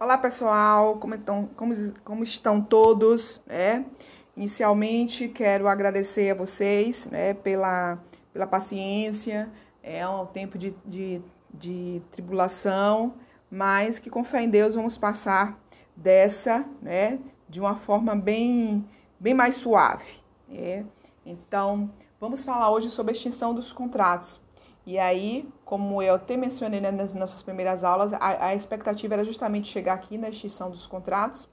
Olá pessoal, como estão, como, como estão todos? Né? Inicialmente quero agradecer a vocês né, pela, pela paciência, é um tempo de, de, de tribulação, mas que com fé em Deus vamos passar dessa né, de uma forma bem, bem mais suave. Né? Então, vamos falar hoje sobre a extinção dos contratos. E aí, como eu até mencionei né, nas nossas primeiras aulas, a, a, expectativa era justamente chegar aqui na extinção dos contratos,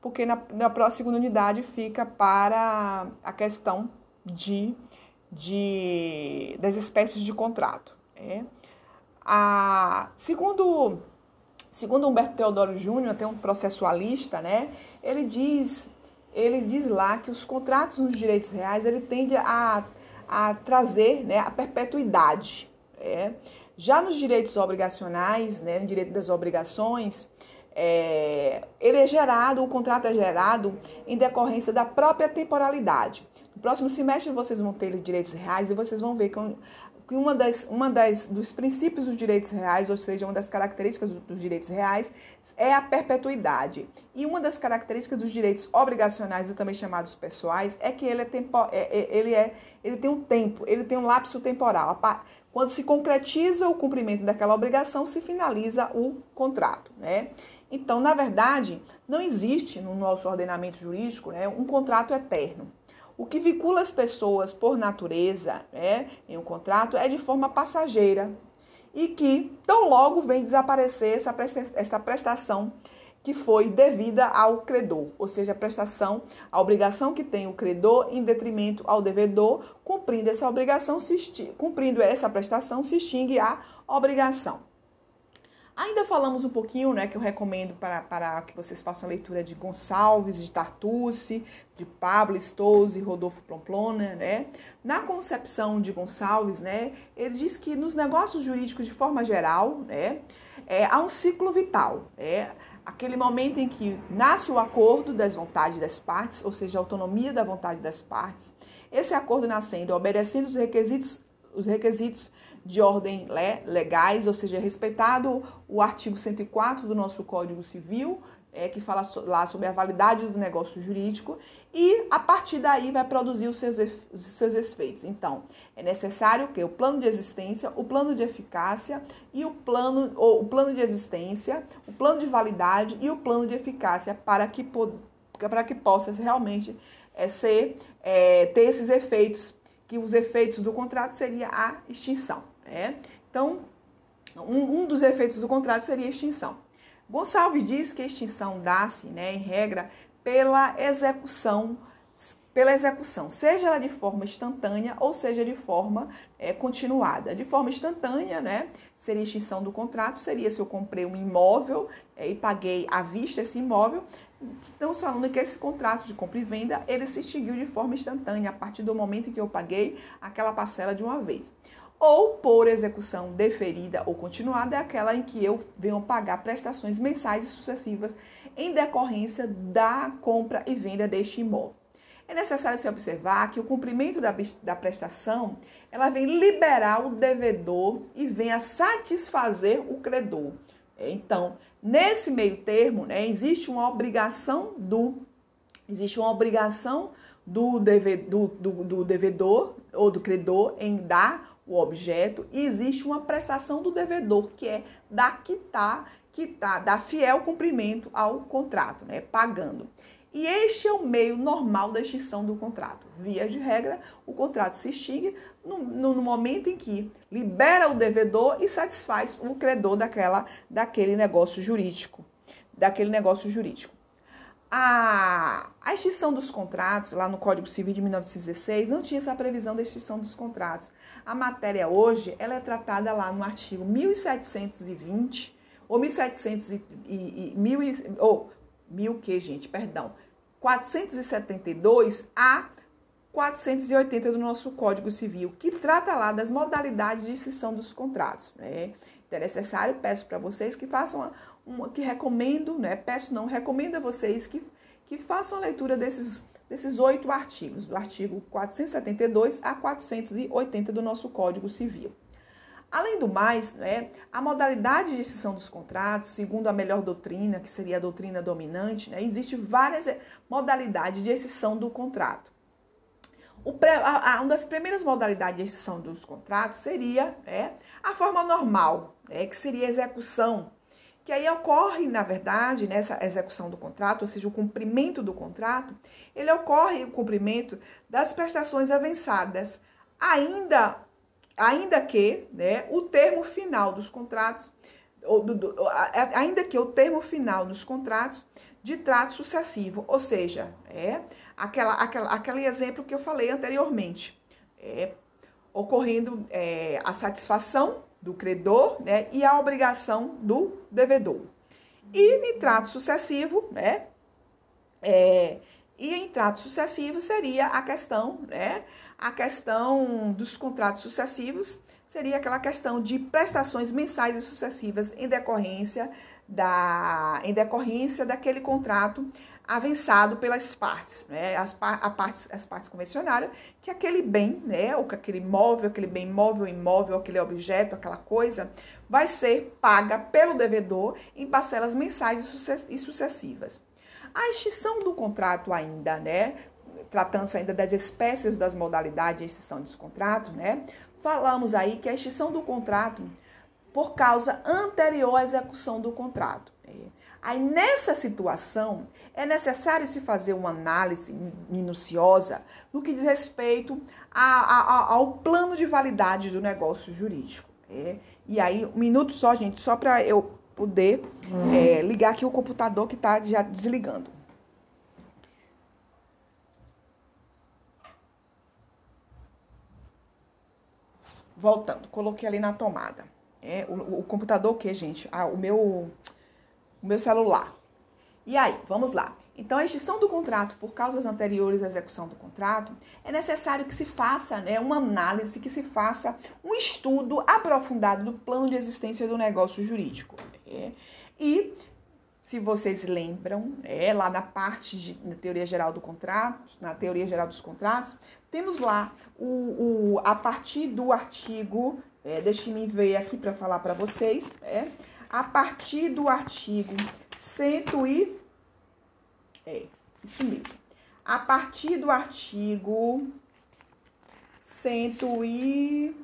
porque na, na próxima segunda unidade fica para a questão de, de das espécies de contrato. Né? A, segundo, segundo Humberto Teodoro Júnior, até um processualista, né, ele diz ele diz lá que os contratos nos direitos reais ele tende a, a trazer né, a perpetuidade. É. Já nos direitos obrigacionais, né, no direito das obrigações, é, ele é gerado, o contrato é gerado em decorrência da própria temporalidade. No próximo semestre vocês vão ter direitos reais e vocês vão ver que uma das, uma das dos princípios dos direitos reais, ou seja, uma das características dos direitos reais, é a perpetuidade. E uma das características dos direitos obrigacionais, também chamados pessoais, é que ele, é tempo, é, é, ele, é, ele tem um tempo, ele tem um lapso temporal. Quando se concretiza o cumprimento daquela obrigação, se finaliza o contrato. Né? Então, na verdade, não existe no nosso ordenamento jurídico né, um contrato eterno. O que vincula as pessoas por natureza né, em um contrato é de forma passageira e que tão logo vem desaparecer essa, presta essa prestação que foi devida ao credor, ou seja, a prestação, a obrigação que tem o credor em detrimento ao devedor, cumprindo essa obrigação, se cumprindo essa prestação, se extingue a obrigação. Ainda falamos um pouquinho, né, que eu recomendo para, para que vocês façam a leitura de Gonçalves, de Tartucci, de Pablo Stouze Rodolfo Plomplona, né? Na concepção de Gonçalves, né, ele diz que nos negócios jurídicos de forma geral, né, é, há um ciclo vital, é aquele momento em que nasce o acordo das vontades das partes, ou seja, a autonomia da vontade das partes. Esse acordo nascendo, obedecendo os requisitos, os requisitos de ordem legais, ou seja, respeitado o artigo 104 do nosso Código Civil, é, que fala lá sobre a validade do negócio jurídico, e a partir daí vai produzir os seus, os seus efeitos. Então, é necessário que o plano de existência, o plano de eficácia e o plano, ou, o plano de existência, o plano de validade e o plano de eficácia para que, para que possa realmente é, ser, é, ter esses efeitos, que os efeitos do contrato seria a extinção. É? Então, um, um, dos efeitos do contrato seria a extinção. Gonçalves diz que a extinção dá-se, né, em regra, pela execução, pela execução, seja ela de forma instantânea ou seja de forma é, continuada. De forma instantânea, né, seria extinção do contrato, seria se eu comprei um imóvel é, e paguei à vista esse imóvel, Estamos falando que esse contrato de compra e venda, ele se extinguiu de forma instantânea, a partir do momento em que eu paguei aquela parcela de uma vez ou por execução deferida ou continuada é aquela em que eu venho pagar prestações mensais e sucessivas em decorrência da compra e venda deste imóvel. É necessário se observar que o cumprimento da, da prestação ela vem liberar o devedor e vem a satisfazer o credor. Então, nesse meio termo, né, existe uma obrigação do existe uma obrigação do, do, do, do devedor ou do credor em dar o objeto e existe uma prestação do devedor, que é da quitar, quitar, dar fiel cumprimento ao contrato, né, pagando. E este é o meio normal da extinção do contrato. Via de regra, o contrato se extingue no, no, momento em que libera o devedor e satisfaz o credor daquela, daquele negócio jurídico, daquele negócio jurídico. A, a extinção dos contratos, lá no Código Civil de 1916, não tinha essa previsão da extinção dos contratos. A matéria hoje, ela é tratada lá no artigo 1720, ou 1700 e, e, e mil, ou mil que, gente, perdão, 472 a 480 do nosso Código Civil, que trata lá das modalidades de extinção dos contratos. Né? Então, é necessário, peço para vocês que façam uma, que recomendo, né? Peço não, recomendo a vocês que, que façam a leitura desses desses oito artigos, do artigo 472 a 480 do nosso Código Civil. Além do mais, né, a modalidade de extinção dos contratos, segundo a melhor doutrina, que seria a doutrina dominante, né, existe várias eh, modalidades de extinção do contrato. Pré, a, a, uma das primeiras modalidades de extinção dos contratos seria né, a forma normal, né, que seria a execução, que aí ocorre, na verdade, nessa execução do contrato, ou seja, o cumprimento do contrato, ele ocorre o cumprimento das prestações avançadas, ainda ainda que né, o termo final dos contratos, ou do, do, ainda que o termo final dos contratos de trato sucessivo, ou seja, é aquela, aquela, aquele exemplo que eu falei anteriormente, é, ocorrendo é, a satisfação do credor né, e a obrigação do devedor. E em trato sucessivo, né, é, e em trato sucessivo seria a questão, né, a questão dos contratos sucessivos seria aquela questão de prestações mensais e sucessivas em decorrência da em decorrência daquele contrato avançado pelas partes, né? As, a partes, as partes convencionaram que aquele bem, né, ou que aquele móvel, aquele bem móvel, imóvel, aquele objeto, aquela coisa, vai ser paga pelo devedor em parcelas mensais e sucessivas. A extinção do contrato ainda, né, tratando-se ainda das espécies das modalidades de extinção dos contratos, né? Falamos aí que a extinção do contrato por causa anterior à execução do contrato. Aí nessa situação é necessário se fazer uma análise minuciosa no que diz respeito a, a, ao plano de validade do negócio jurídico. Né? E aí, um minuto só, gente, só para eu poder é, ligar aqui o computador que está já desligando. Voltando, coloquei ali na tomada. É, o, o computador o que, gente? Ah, o meu, o meu celular. E aí, vamos lá. Então, a extinção do contrato por causas anteriores à execução do contrato, é necessário que se faça né, uma análise, que se faça um estudo aprofundado do plano de existência do negócio jurídico. É, e se vocês lembram, é, lá na parte de, na teoria geral do contrato, na teoria geral dos contratos, temos lá o, o a partir do artigo, é, deixe-me ver aqui para falar para vocês, é, a partir do artigo 100 e é, isso mesmo. A partir do artigo 100 e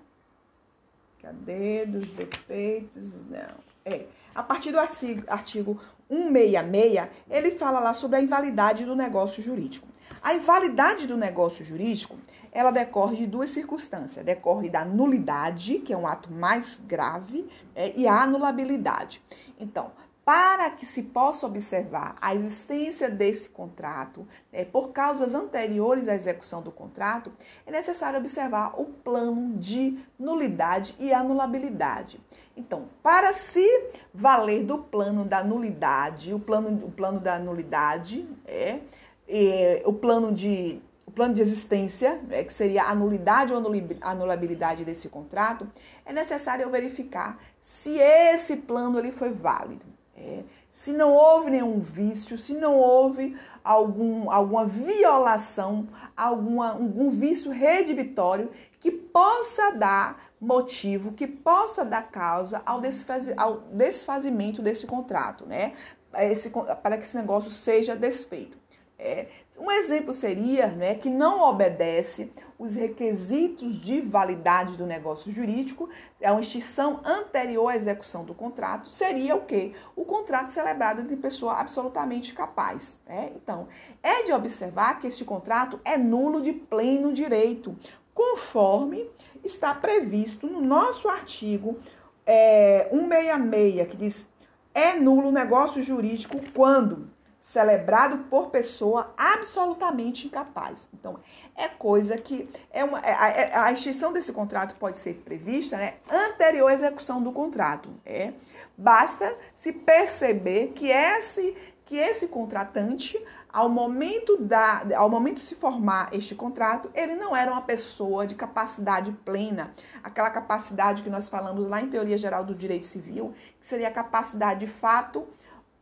cadê dos defeitos? Não. É, a partir do artigo, artigo 166, ele fala lá sobre a invalidade do negócio jurídico. A invalidade do negócio jurídico, ela decorre de duas circunstâncias. Decorre da nulidade, que é um ato mais grave, é, e a anulabilidade. Então, para que se possa observar a existência desse contrato é, por causas anteriores à execução do contrato, é necessário observar o plano de nulidade e anulabilidade. Então, para se valer do plano da nulidade, o plano, o plano da nulidade é, é o plano de o plano de existência, é, que seria a nulidade ou anulabilidade desse contrato, é necessário verificar se esse plano ele foi válido. É, se não houve nenhum vício, se não houve algum, alguma violação, alguma, algum vício redibitório que possa dar motivo, que possa dar causa ao, desfaz, ao desfazimento desse contrato, né? Esse, para que esse negócio seja desfeito. É, um exemplo seria né, que não obedece os requisitos de validade do negócio jurídico, é uma extinção anterior à execução do contrato, seria o quê? O contrato celebrado entre pessoa absolutamente capaz. Né? Então, é de observar que este contrato é nulo de pleno direito, conforme está previsto no nosso artigo é, 166, que diz é nulo o negócio jurídico quando celebrado por pessoa absolutamente incapaz. Então, é coisa que é uma é, a, é, a, extinção desse contrato pode ser prevista, né, anterior à execução do contrato. É, basta se perceber que esse que esse contratante, ao momento da, ao momento de se formar este contrato, ele não era uma pessoa de capacidade plena, aquela capacidade que nós falamos lá em teoria geral do direito civil, que seria a capacidade de fato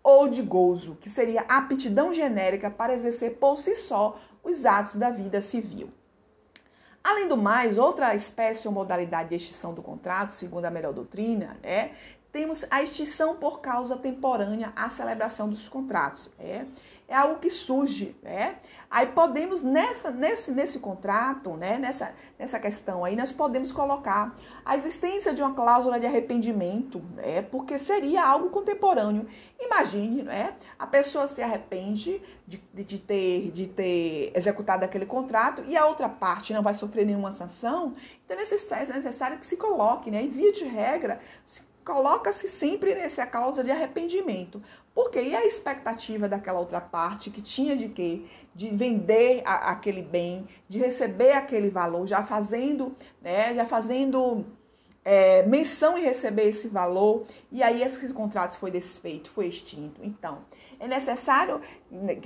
ou de gozo, que seria a aptidão genérica para exercer por si só os atos da vida civil. Além do mais, outra espécie ou modalidade de extinção do contrato, segundo a melhor doutrina, é temos a extinção por causa temporânea à celebração dos contratos. É, é algo que surge, né? Aí podemos, nessa, nesse, nesse contrato, né, nessa, nessa questão aí, nós podemos colocar a existência de uma cláusula de arrependimento, né, porque seria algo contemporâneo. Imagine, né, a pessoa se arrepende de, de, de, ter, de ter executado aquele contrato e a outra parte não vai sofrer nenhuma sanção, então é necessário que se coloque, né, em via de regra, se coloca-se sempre nessa causa de arrependimento. Porque e a expectativa daquela outra parte que tinha de quê? De vender a, aquele bem, de receber aquele valor, já fazendo, né, já fazendo é, menção em receber esse valor, e aí esse contrato foi desfeito, foi extinto. Então, é necessário,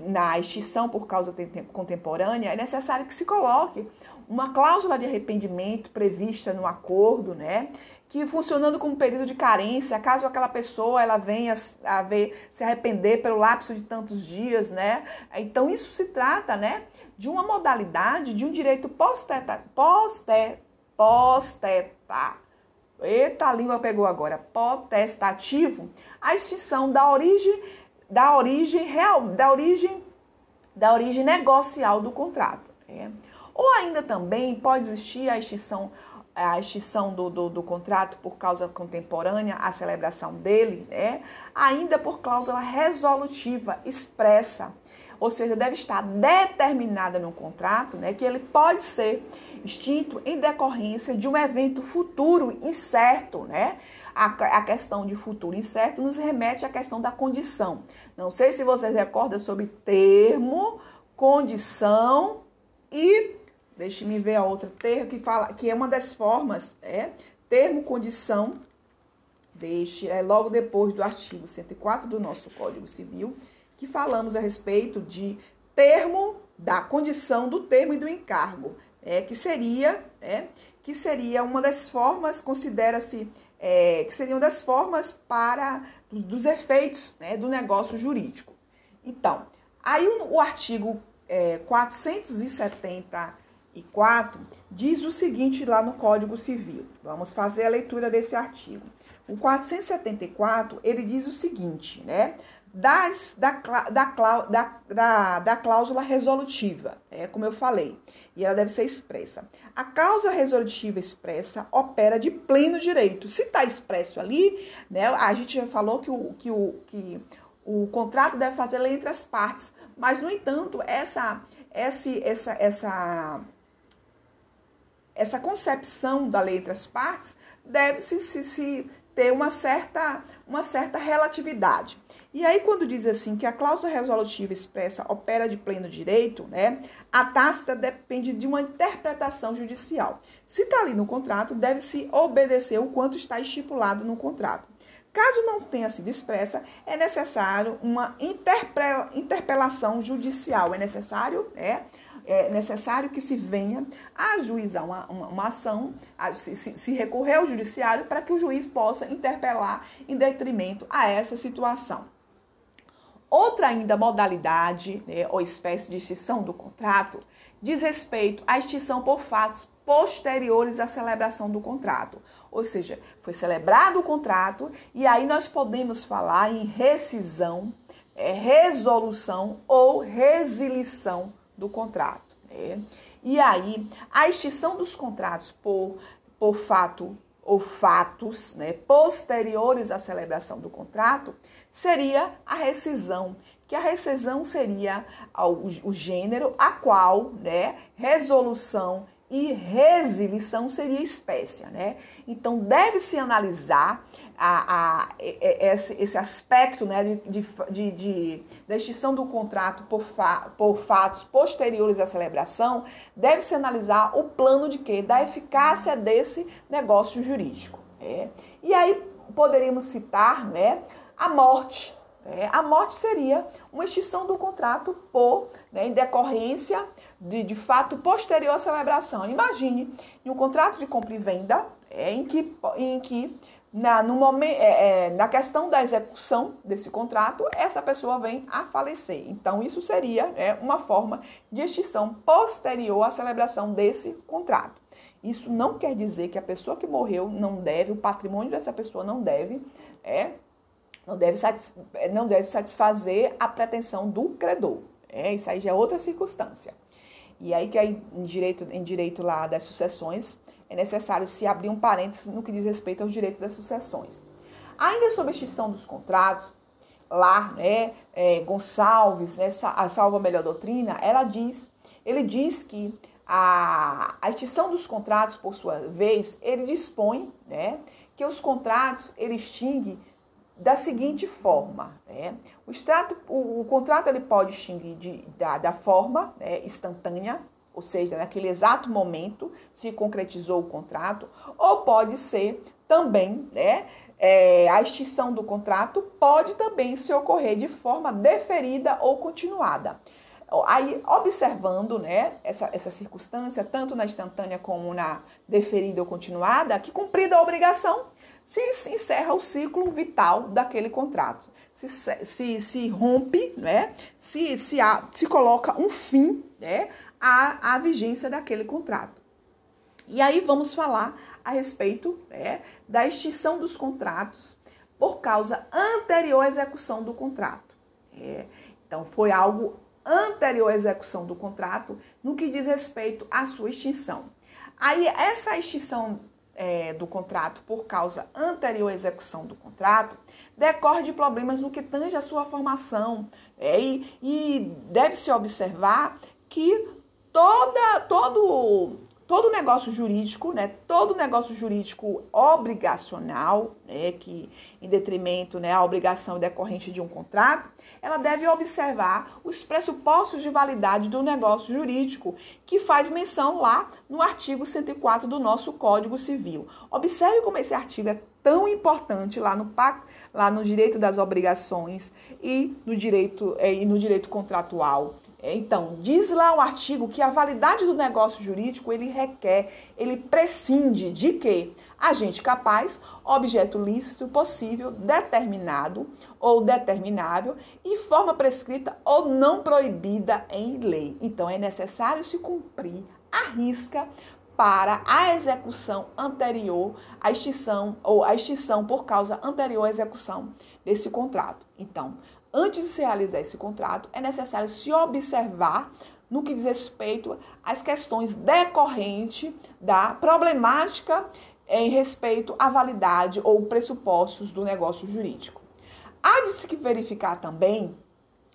na extinção por causa contemporânea, é necessário que se coloque uma cláusula de arrependimento prevista no acordo, né? Que funcionando como período de carência, caso aquela pessoa ela venha a ver, se arrepender pelo lapso de tantos dias, né? Então isso se trata, né, de uma modalidade de um direito posteta, poste, posteta. Eita, a língua pegou agora. Potestativo, a extinção da origem da origem real, da origem da origem negocial do contrato. Né? Ou ainda também pode existir a extinção a extinção do, do, do, contrato por causa contemporânea, a celebração dele, né? ainda por cláusula resolutiva expressa, ou seja, deve estar determinada no contrato, né, que ele pode ser extinto em decorrência de um evento futuro incerto, né? A, a questão de futuro incerto nos remete à questão da condição. Não sei se vocês recordam sobre termo, condição e Deixe-me ver a outra termo que fala que é uma das formas, é termo condição. Deixe, é logo depois do artigo 104 do nosso Código Civil, que falamos a respeito de termo da condição do termo e do encargo, é que seria, é, que seria uma das formas, considera-se é, que seriam das formas para dos, dos efeitos né, do negócio jurídico. Então, aí o, o artigo é, 470 e 4 diz o seguinte lá no Código Civil. Vamos fazer a leitura desse artigo. O 474, ele diz o seguinte, né? Das, da, da, da, da, cláusula resolutiva, é como eu falei, e ela deve ser expressa. A cláusula resolutiva expressa opera de pleno direito. Se está expresso ali, né, a gente já falou que o, que o, que o contrato deve fazer lei entre as partes, mas, no entanto, essa, essa, essa, essa essa concepção da lei entre as partes deve se, se, ter uma certa, uma certa relatividade. E aí, quando diz assim que a cláusula resolutiva expressa opera de pleno direito, né, a tácita depende de uma interpretação judicial. Se está ali no contrato, deve-se obedecer o quanto está estipulado no contrato. Caso não tenha sido expressa, é necessário uma interpelação judicial. É necessário, é, é necessário que se venha a ajuizar uma, uma, uma ação, a, se, se, recorrer ao judiciário para que o juiz possa interpelar em detrimento a essa situação. Outra ainda modalidade né, ou espécie de extinção do contrato diz respeito à extinção por fatos posteriores à celebração do contrato. Ou seja, foi celebrado o contrato e aí nós podemos falar em rescisão, é, resolução ou resilição do contrato. Né? E aí, a extinção dos contratos por, por fato ou fatos né, posteriores à celebração do contrato seria a rescisão, que a rescisão seria o, gênero a qual né, resolução e resilição seria espécie, né? Então deve-se analisar a, a, esse, esse aspecto né, de, de, de, extinção do contrato por, fa, por fatos posteriores à celebração, deve-se analisar o plano de quê? Da eficácia desse negócio jurídico. Né? E aí poderíamos citar né, a morte. Né? A morte seria uma extinção do contrato por, né, em decorrência de, de fato posterior à celebração. Imagine, em um contrato de compra e venda, é, em que, em que na, no momento, é, é, na questão da execução desse contrato, essa pessoa vem a falecer. Então, isso seria é, uma forma de extinção posterior à celebração desse contrato. Isso não quer dizer que a pessoa que morreu não deve, o patrimônio dessa pessoa não deve, é, não deve, não deve satisfazer a pretensão do credor. É, isso aí já é outra circunstância. E aí que aí, em direito, em direito lá das sucessões, é necessário se abrir um parênteses no que diz respeito aos direitos das sucessões. Ainda sobre a extinção dos contratos, lá, né, é, Gonçalves, né, a Salva Melhor Doutrina, ela diz, ele diz que a, a extinção dos contratos, por sua vez, ele dispõe, né, que os contratos ele extingue da seguinte forma, né? O, extrato, o, o contrato ele pode extinguir de, da, da forma né, instantânea, ou seja, naquele exato momento se concretizou o contrato, ou pode ser também, né, é, a extinção do contrato pode também se ocorrer de forma deferida ou continuada. Aí, observando né, essa, essa circunstância, tanto na instantânea como na deferida ou continuada, que cumprida a obrigação, se encerra o ciclo vital daquele contrato. Se, se, se rompe, né, se, se, há, se coloca um fim né, à, à vigência daquele contrato. E aí vamos falar a respeito né, da extinção dos contratos por causa anterior à execução do contrato. É, então, foi algo anterior à execução do contrato no que diz respeito à sua extinção. Aí, essa extinção é, do contrato por causa anterior à execução do contrato decorre de problemas no que tange a sua formação. É, e, e deve-se observar que toda, todo, todo negócio jurídico, né, todo negócio jurídico obrigacional, né, que em detrimento né, a obrigação decorrente de um contrato, ela deve observar os pressupostos de validade do negócio jurídico, que faz menção lá no artigo 104 do nosso Código Civil. Observe como esse artigo é tão importante lá no pacto, lá no direito das obrigações e no direito e no direito contratual. Então, diz lá o artigo que a validade do negócio jurídico ele requer, ele prescinde de que agente capaz, objeto lícito, possível, determinado ou determinável e forma prescrita ou não proibida em lei. Então, é necessário se cumprir a risca para a execução anterior à extinção ou a extinção por causa anterior à execução desse contrato. Então, antes de se realizar esse contrato, é necessário se observar no que diz respeito às questões decorrentes da problemática em respeito à validade ou pressupostos do negócio jurídico. Há de se verificar também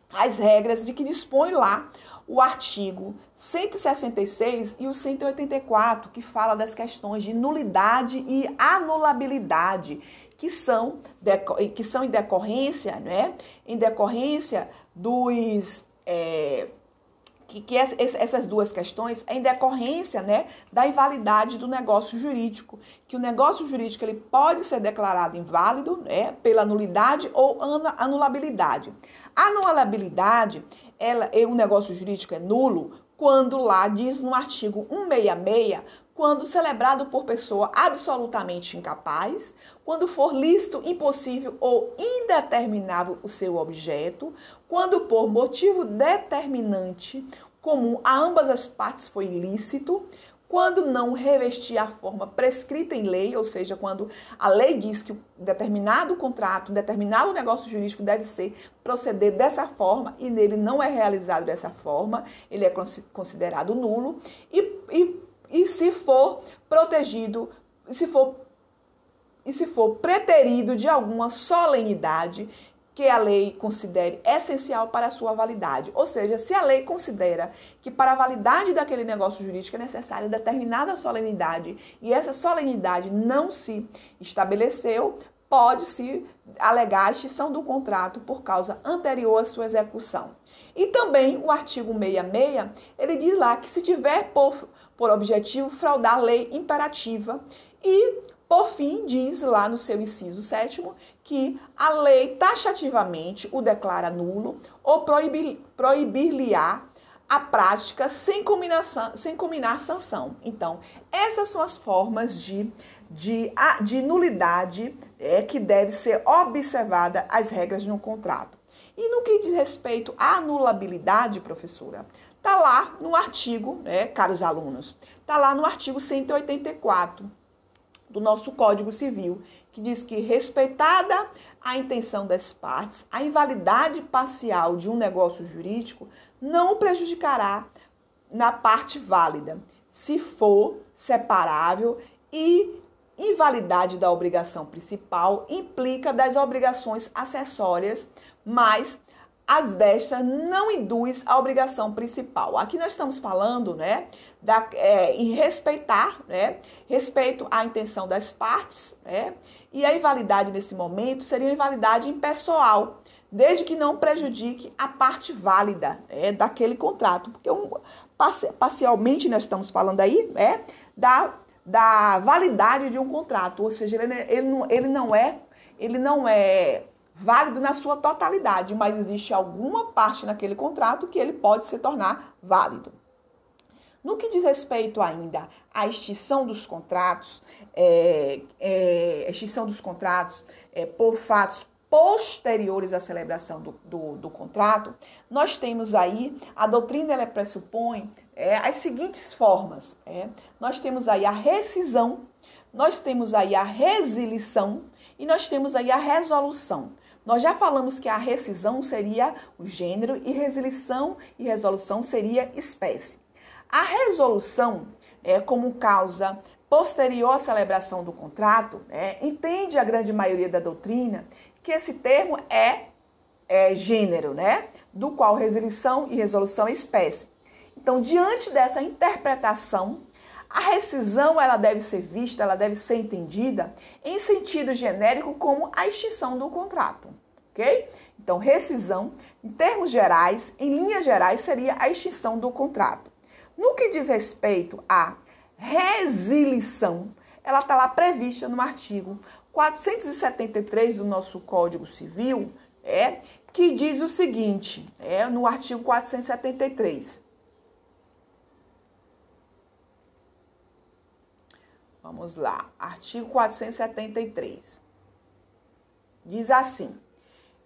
as regras de que dispõe lá o artigo 166 e o 184, que fala das questões de nulidade e anulabilidade, que são, que são em decorrência, né? Em decorrência dos. É, que, que essas duas questões é em decorrência né, da invalidade do negócio jurídico, que o negócio jurídico ele pode ser declarado inválido né, pela nulidade ou anulabilidade. A anulabilidade, ela, o negócio jurídico é nulo quando lá diz no artigo 166, quando celebrado por pessoa absolutamente incapaz, quando for lícito, impossível ou indeterminável o seu objeto, quando por motivo determinante comum a ambas as partes foi ilícito, quando não revestir a forma prescrita em lei, ou seja, quando a lei diz que determinado contrato, determinado negócio jurídico deve ser proceder dessa forma e nele não é realizado dessa forma, ele é considerado nulo, e, e, e se for protegido, se for e se for preterido de alguma solenidade que a lei considere essencial para a sua validade. Ou seja, se a lei considera que para a validade daquele negócio jurídico é necessária determinada solenidade e essa solenidade não se estabeleceu, pode-se alegar a extinção do contrato por causa anterior à sua execução. E também o artigo 66, ele diz lá que se tiver por, por objetivo fraudar a lei imperativa e por fim, diz lá no seu inciso sétimo que a lei taxativamente o declara nulo ou proibir-lhe-á a prática sem, combinação, sem combinar sanção. Então, essas são as formas de, de, de nulidade é, que deve ser observada as regras de um contrato. E no que diz respeito à anulabilidade, professora, está lá no artigo, né, caros alunos, está lá no artigo 184 do nosso Código Civil, que diz que respeitada a intenção das partes, a invalidade parcial de um negócio jurídico não prejudicará na parte válida, se for separável e invalidade da obrigação principal implica das obrigações acessórias, mas as destas não induz a obrigação principal. Aqui nós estamos falando, né, da, é, em respeitar, né, respeito à intenção das partes, né, e a invalidade nesse momento seria uma invalidade impessoal, desde que não prejudique a parte válida é, daquele contrato. Porque um, parcialmente nós estamos falando aí é, da, da validade de um contrato, ou seja, ele, ele, não, ele, não é, ele não é válido na sua totalidade, mas existe alguma parte naquele contrato que ele pode se tornar válido. No que diz respeito ainda à extinção dos contratos, é, é, extinção dos contratos é, por fatos posteriores à celebração do, do, do, contrato, nós temos aí, a doutrina ela pressupõe é, as seguintes formas. É, nós temos aí a rescisão, nós temos aí a resilição e nós temos aí a resolução. Nós já falamos que a rescisão seria o gênero e resilição e resolução seria espécie. A resolução, é, como causa posterior à celebração do contrato, é, entende a grande maioria da doutrina que esse termo é, é gênero, né? Do qual resilição e resolução é espécie. Então, diante dessa interpretação, a rescisão ela deve ser vista, ela deve ser entendida em sentido genérico como a extinção do contrato, ok? Então, rescisão, em termos gerais, em linhas gerais, seria a extinção do contrato. No que diz respeito à resilição, ela está lá prevista no artigo 473 do nosso Código Civil, é, que diz o seguinte, é no artigo 473. Vamos lá, artigo 473. Diz assim: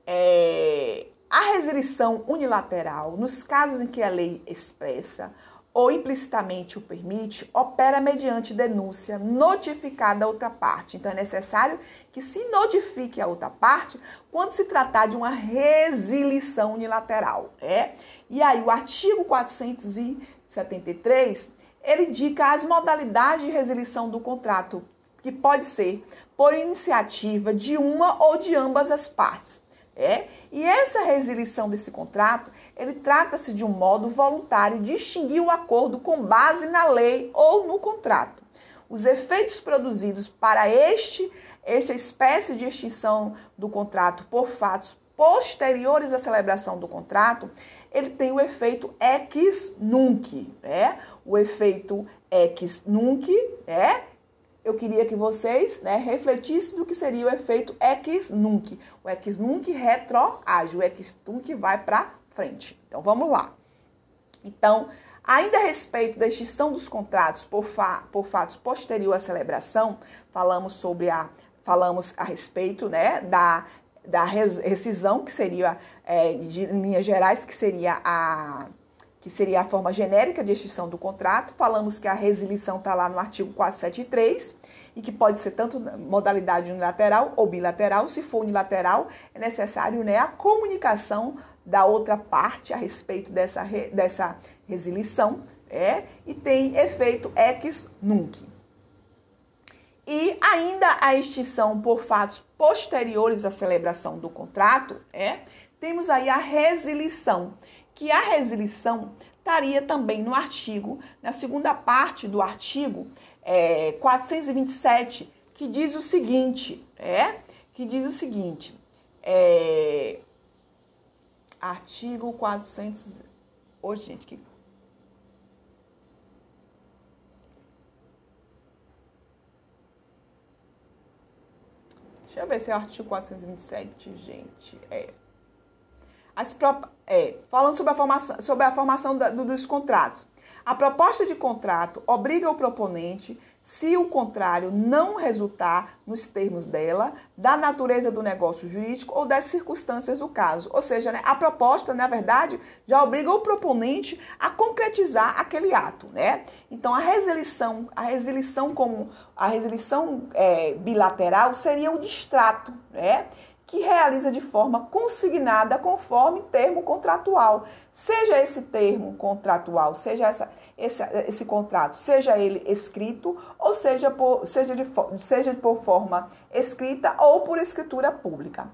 é, a resilição unilateral, nos casos em que a lei expressa ou implicitamente o permite, opera mediante denúncia notificada à outra parte. Então é necessário que se notifique a outra parte quando se tratar de uma resilição unilateral. É? E aí o artigo 473, ele indica as modalidades de resilição do contrato, que pode ser por iniciativa de uma ou de ambas as partes. É? E essa resilição desse contrato, ele trata-se de um modo voluntário de extinguir o acordo com base na lei ou no contrato. Os efeitos produzidos para este esta espécie de extinção do contrato por fatos posteriores à celebração do contrato, ele tem o efeito ex nunc, né? O efeito ex nunc é eu queria que vocês né, refletissem do que seria o efeito ex nunc. O ex nunc retroage, o ex nunc vai para frente. Então vamos lá. Então, ainda a respeito da extinção dos contratos por, fa por fatos posterior à celebração, falamos sobre a falamos a respeito né, da, da rescisão, que seria, é, de linhas gerais, que seria a que seria a forma genérica de extinção do contrato. Falamos que a resilição está lá no artigo 473 e que pode ser tanto modalidade unilateral ou bilateral. Se for unilateral, é necessário né, a comunicação da outra parte a respeito dessa, re, dessa resilição é, e tem efeito ex nunc. E ainda a extinção por fatos posteriores à celebração do contrato, é, temos aí a resilição que a resilição estaria também no artigo, na segunda parte do artigo é, 427, que diz o seguinte, é, que diz o seguinte, é, artigo 400, hoje gente, que Deixa eu ver se é o artigo 427, gente. É. as, é, falando sobre a formação, sobre a formação da, dos contratos. A proposta de contrato obriga o proponente, se o contrário não resultar nos termos dela, da natureza do negócio jurídico ou das circunstâncias do caso. Ou seja, né, a proposta, na verdade, já obriga o proponente a concretizar aquele ato. Né? Então, a resilição, a resilição como a resilição é, bilateral seria o distrato, né? Que realiza de forma consignada conforme termo contratual. Seja esse termo contratual, seja essa, esse, esse contrato, seja ele escrito, ou seja por, seja, de, seja por forma escrita ou por escritura pública.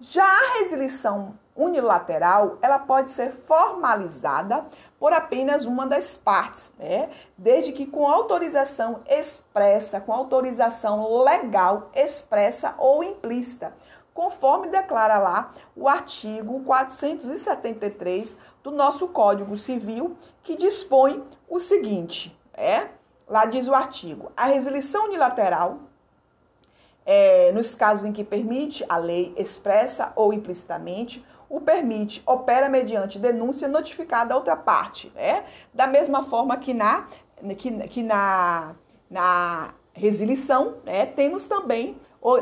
Já a resilição unilateral, ela pode ser formalizada por apenas uma das partes, né? desde que com autorização expressa, com autorização legal expressa ou implícita conforme declara lá o artigo 473 do nosso Código Civil, que dispõe o seguinte, é, lá diz o artigo, a resilição unilateral, é, nos casos em que permite a lei expressa ou implicitamente, o permite, opera mediante denúncia notificada a outra parte, né? Da mesma forma que na, que, que na, na resilição, né, temos também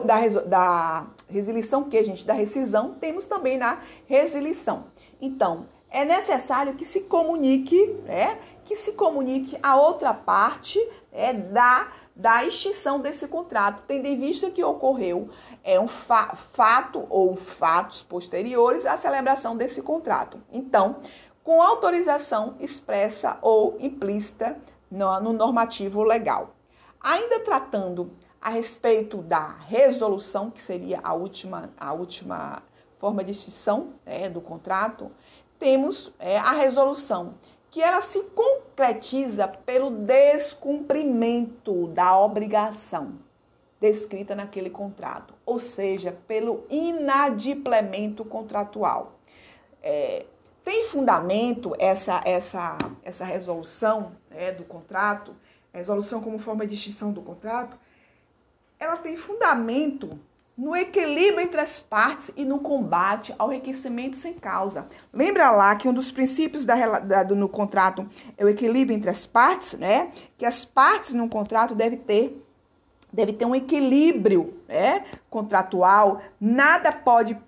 da, da resilição que, gente? Da rescisão, temos também na resilição. Então, é necessário que se comunique, né? Que se comunique a outra parte é, da, da extinção desse contrato, tendo em vista que ocorreu é, um fa fato ou fatos posteriores à celebração desse contrato. Então, com autorização expressa ou implícita no, no normativo legal. Ainda tratando a respeito da resolução, que seria a última, a última forma de extinção né, do contrato, temos é, a resolução, que ela se concretiza pelo descumprimento da obrigação descrita naquele contrato, ou seja, pelo inadimplemento contratual. É, tem fundamento essa, essa, essa resolução né, do contrato, resolução como forma de extinção do contrato, ela tem fundamento no equilíbrio entre as partes e no combate ao enriquecimento sem causa. Lembra lá que um dos princípios da, da, do, no contrato é o equilíbrio entre as partes, né? Que as partes no contrato devem ter deve ter um equilíbrio, né? Contratual. Nada pode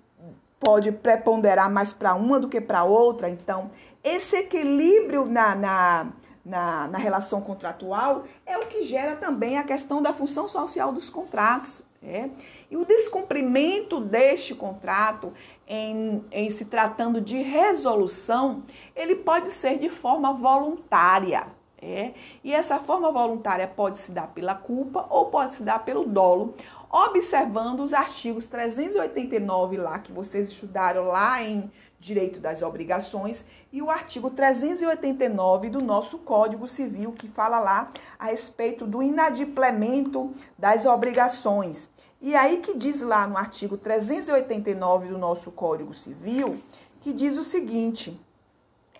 pode preponderar mais para uma do que para outra. Então, esse equilíbrio na, na na, na relação contratual é o que gera também a questão da função social dos contratos. É. E o descumprimento deste contrato, em, em se tratando de resolução, ele pode ser de forma voluntária. É. E essa forma voluntária pode se dar pela culpa ou pode se dar pelo dolo, observando os artigos 389 lá que vocês estudaram lá em Direito das Obrigações e o artigo 389 do nosso Código Civil que fala lá a respeito do inadimplemento das obrigações. E aí que diz lá no artigo 389 do nosso Código Civil que diz o seguinte: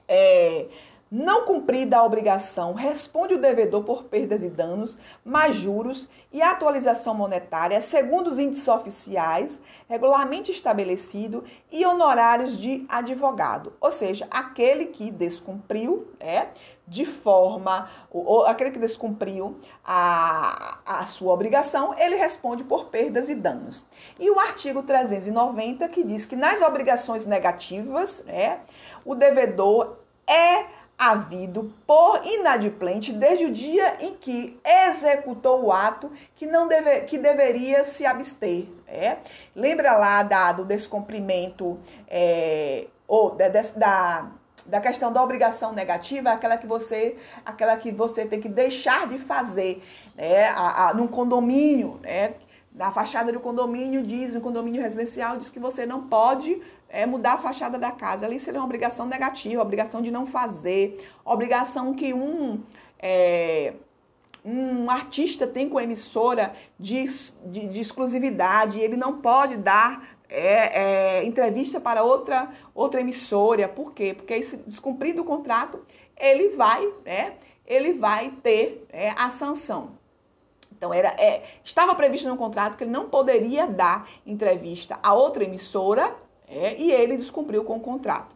é, não cumprida a obrigação, responde o devedor por perdas e danos, mais juros e atualização monetária, segundo os índices oficiais, regularmente estabelecido, e honorários de advogado. Ou seja, aquele que descumpriu, é, de forma, ou, aquele que descumpriu a, a sua obrigação, ele responde por perdas e danos. E o artigo 390, que diz que nas obrigações negativas, é, o devedor é havido por inadimplente desde o dia em que executou o ato que não deve, que deveria se abster. É? Lembra lá da, do descumprimento é, ou da, da, da questão da obrigação negativa, aquela que você, aquela que você tem que deixar de fazer, né? A, a, num condomínio, né? Na fachada do condomínio diz, no condomínio residencial diz que você não pode é, mudar a fachada da casa. Ali seria uma obrigação negativa, obrigação de não fazer, obrigação que um, é, um artista tem com a emissora de, de, de exclusividade, ele não pode dar é, é, entrevista para outra, outra emissora. Por quê? Porque esse descumprido o contrato, ele vai, né, ele vai ter é, a sanção. Então, era, é, estava previsto no contrato que ele não poderia dar entrevista a outra emissora é, e ele descumpriu com o contrato.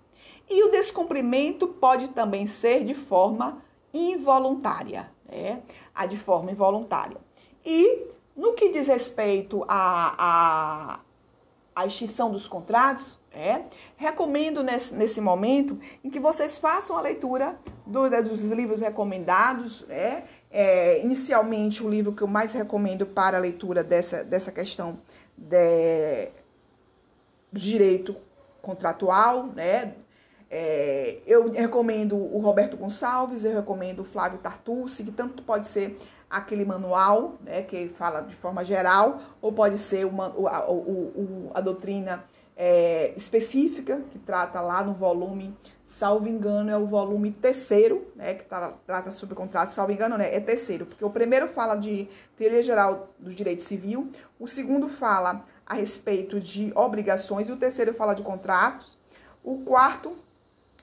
E o descumprimento pode também ser de forma involuntária, né? A de forma involuntária. E no que diz respeito à, à, extinção dos contratos, é, recomendo nesse, nesse momento em que vocês façam a leitura do, dos livros recomendados. É, é, inicialmente, o livro que eu mais recomendo para a leitura dessa, dessa questão de, direito contratual, né, é, eu recomendo o Roberto Gonçalves, eu recomendo o Flávio Tartucci, que tanto pode ser aquele manual, né, que fala de forma geral, ou pode ser uma, o, o, a doutrina é, específica, que trata lá no volume, salvo engano, é o volume terceiro, né, que tá, trata sobre contrato, salvo engano, né, é terceiro, porque o primeiro fala de teoria geral do direito civil, o segundo fala a respeito de obrigações, e o terceiro fala de contratos, o quarto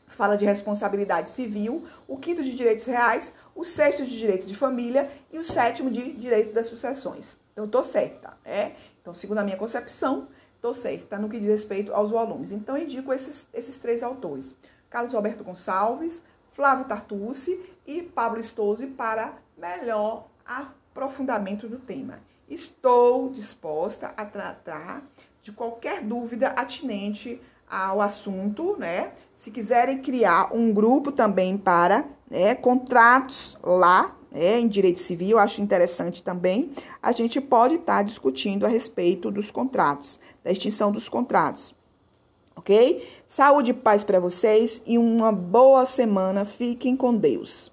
fala de responsabilidade civil, o quinto de direitos reais, o sexto de direito de família e o sétimo de direito das sucessões. Então, estou certa, né? Então, segundo a minha concepção, estou certa no que diz respeito aos volumes. Então, indico esses, esses três autores: Carlos Alberto Gonçalves, Flávio Tartucci e Pablo Stose para melhor aprofundamento do tema. Estou disposta a tratar de qualquer dúvida atinente ao assunto, né? Se quiserem criar um grupo também para né, contratos lá, né, em direito civil, acho interessante também, a gente pode estar tá discutindo a respeito dos contratos, da extinção dos contratos. Ok? Saúde e paz para vocês e uma boa semana. Fiquem com Deus.